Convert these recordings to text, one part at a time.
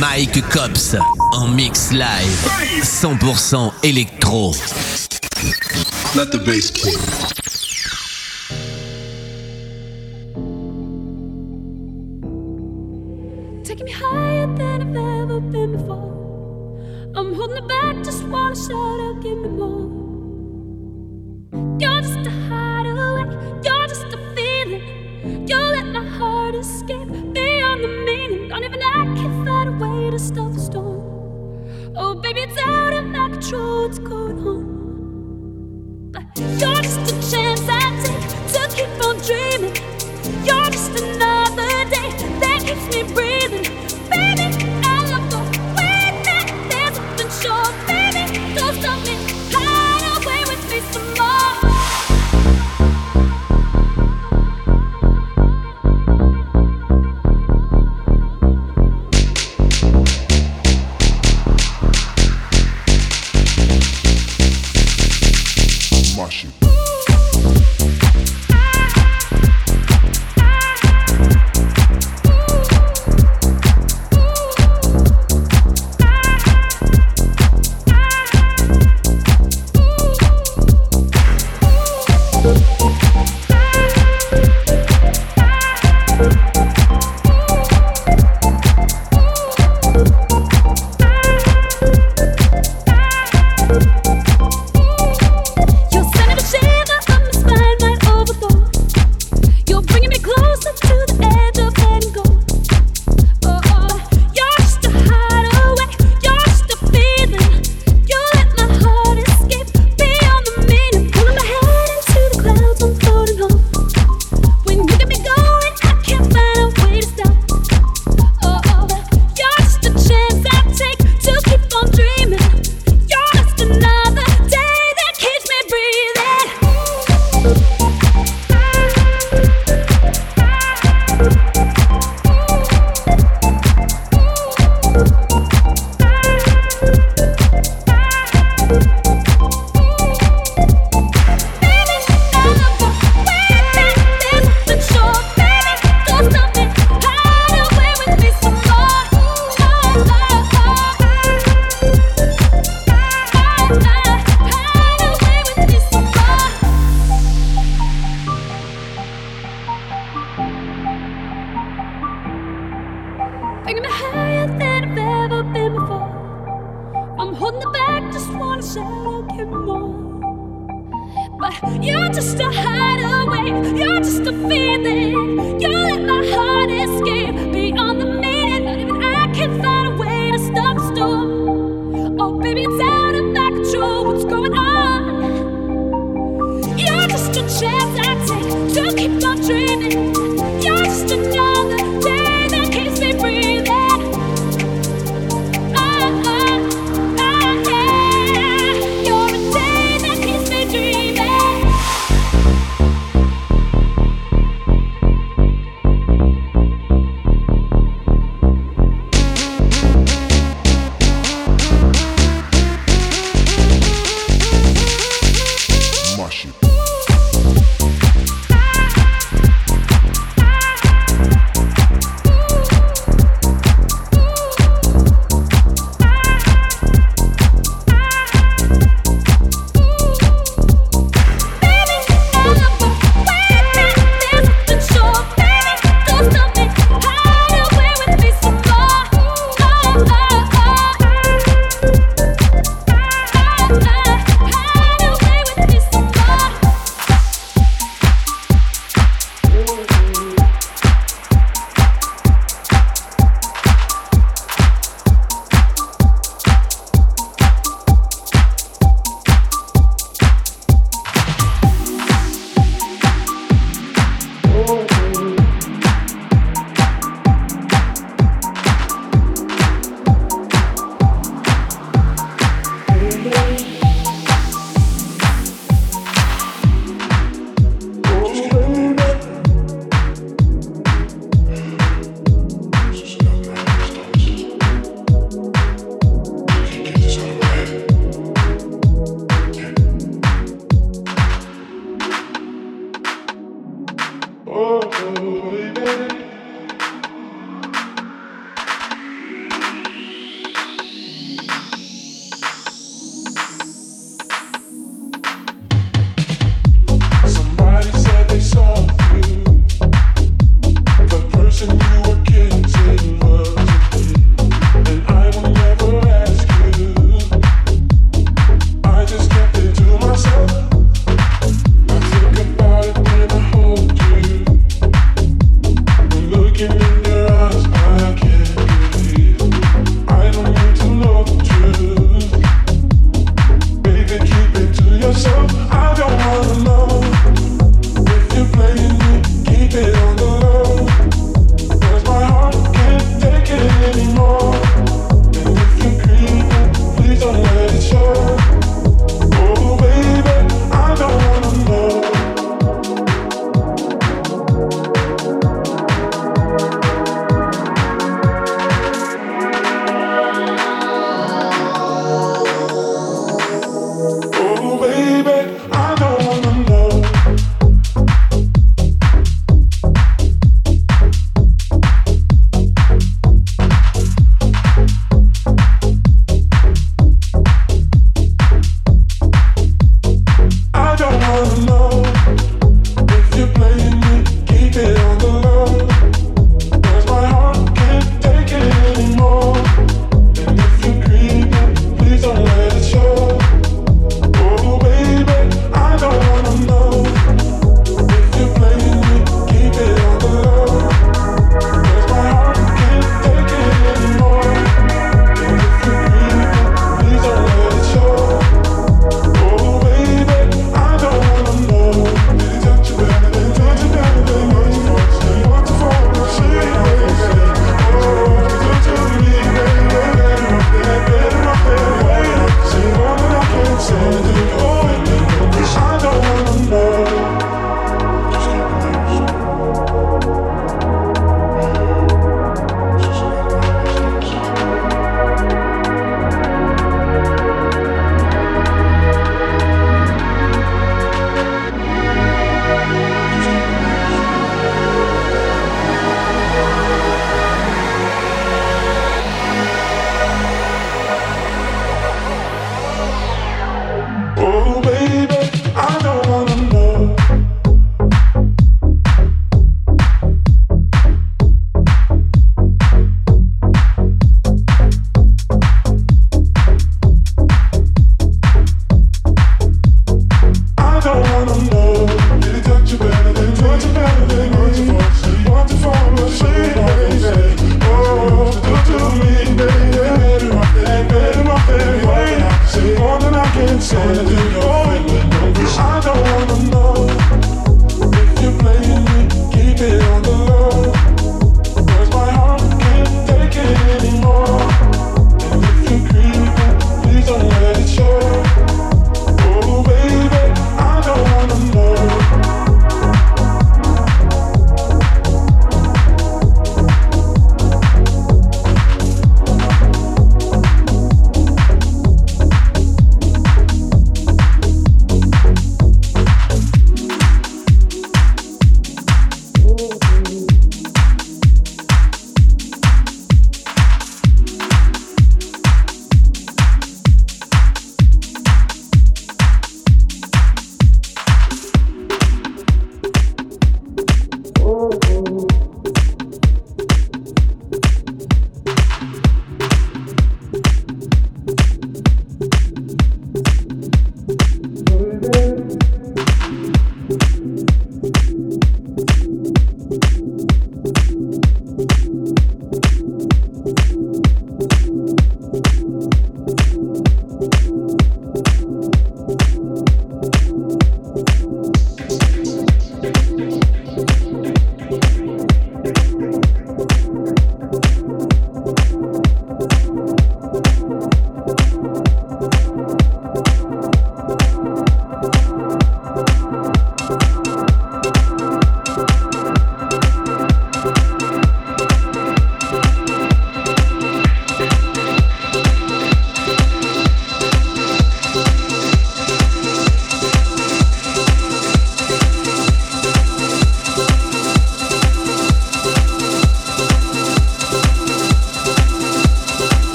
Mike Cops en mix live 100% électro. Let the bass.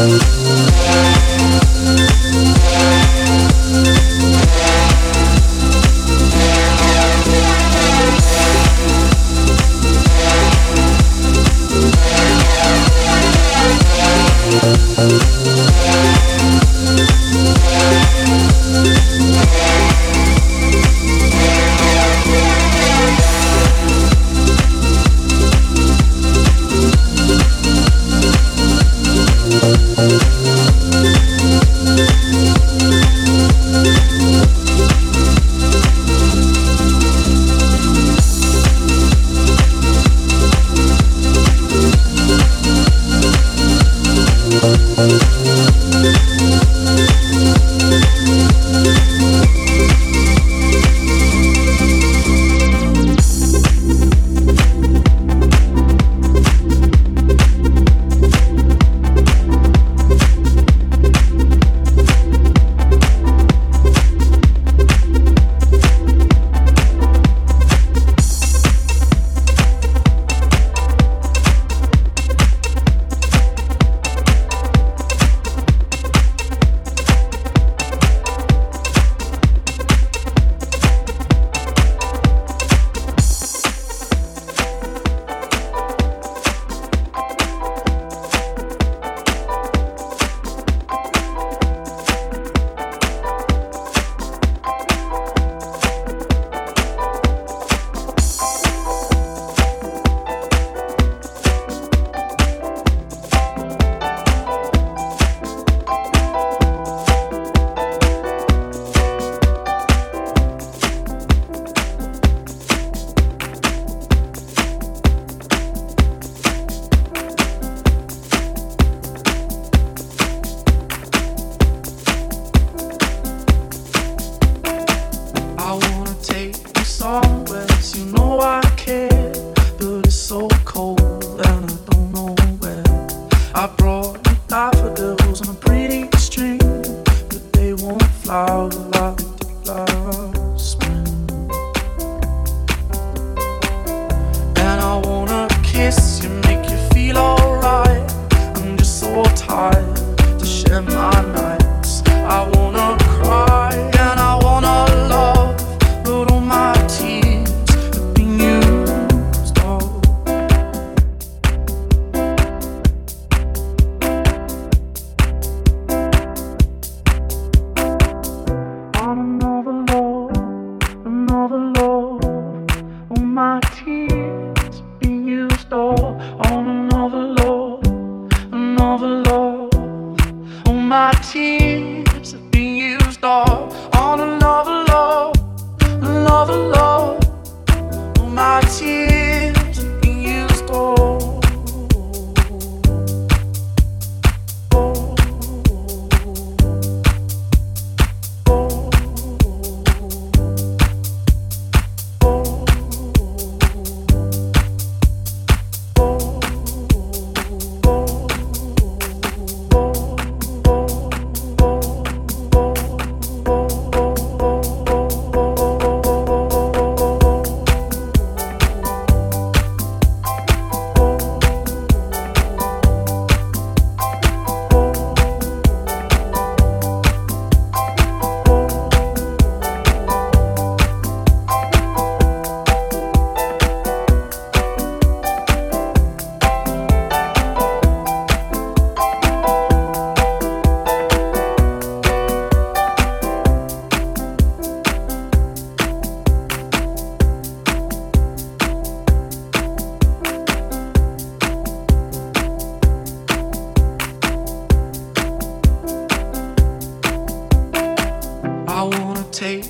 Thank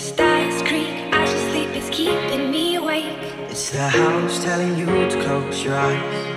Stars creak as your sleep is keeping me awake. It's the house telling you to close your eyes.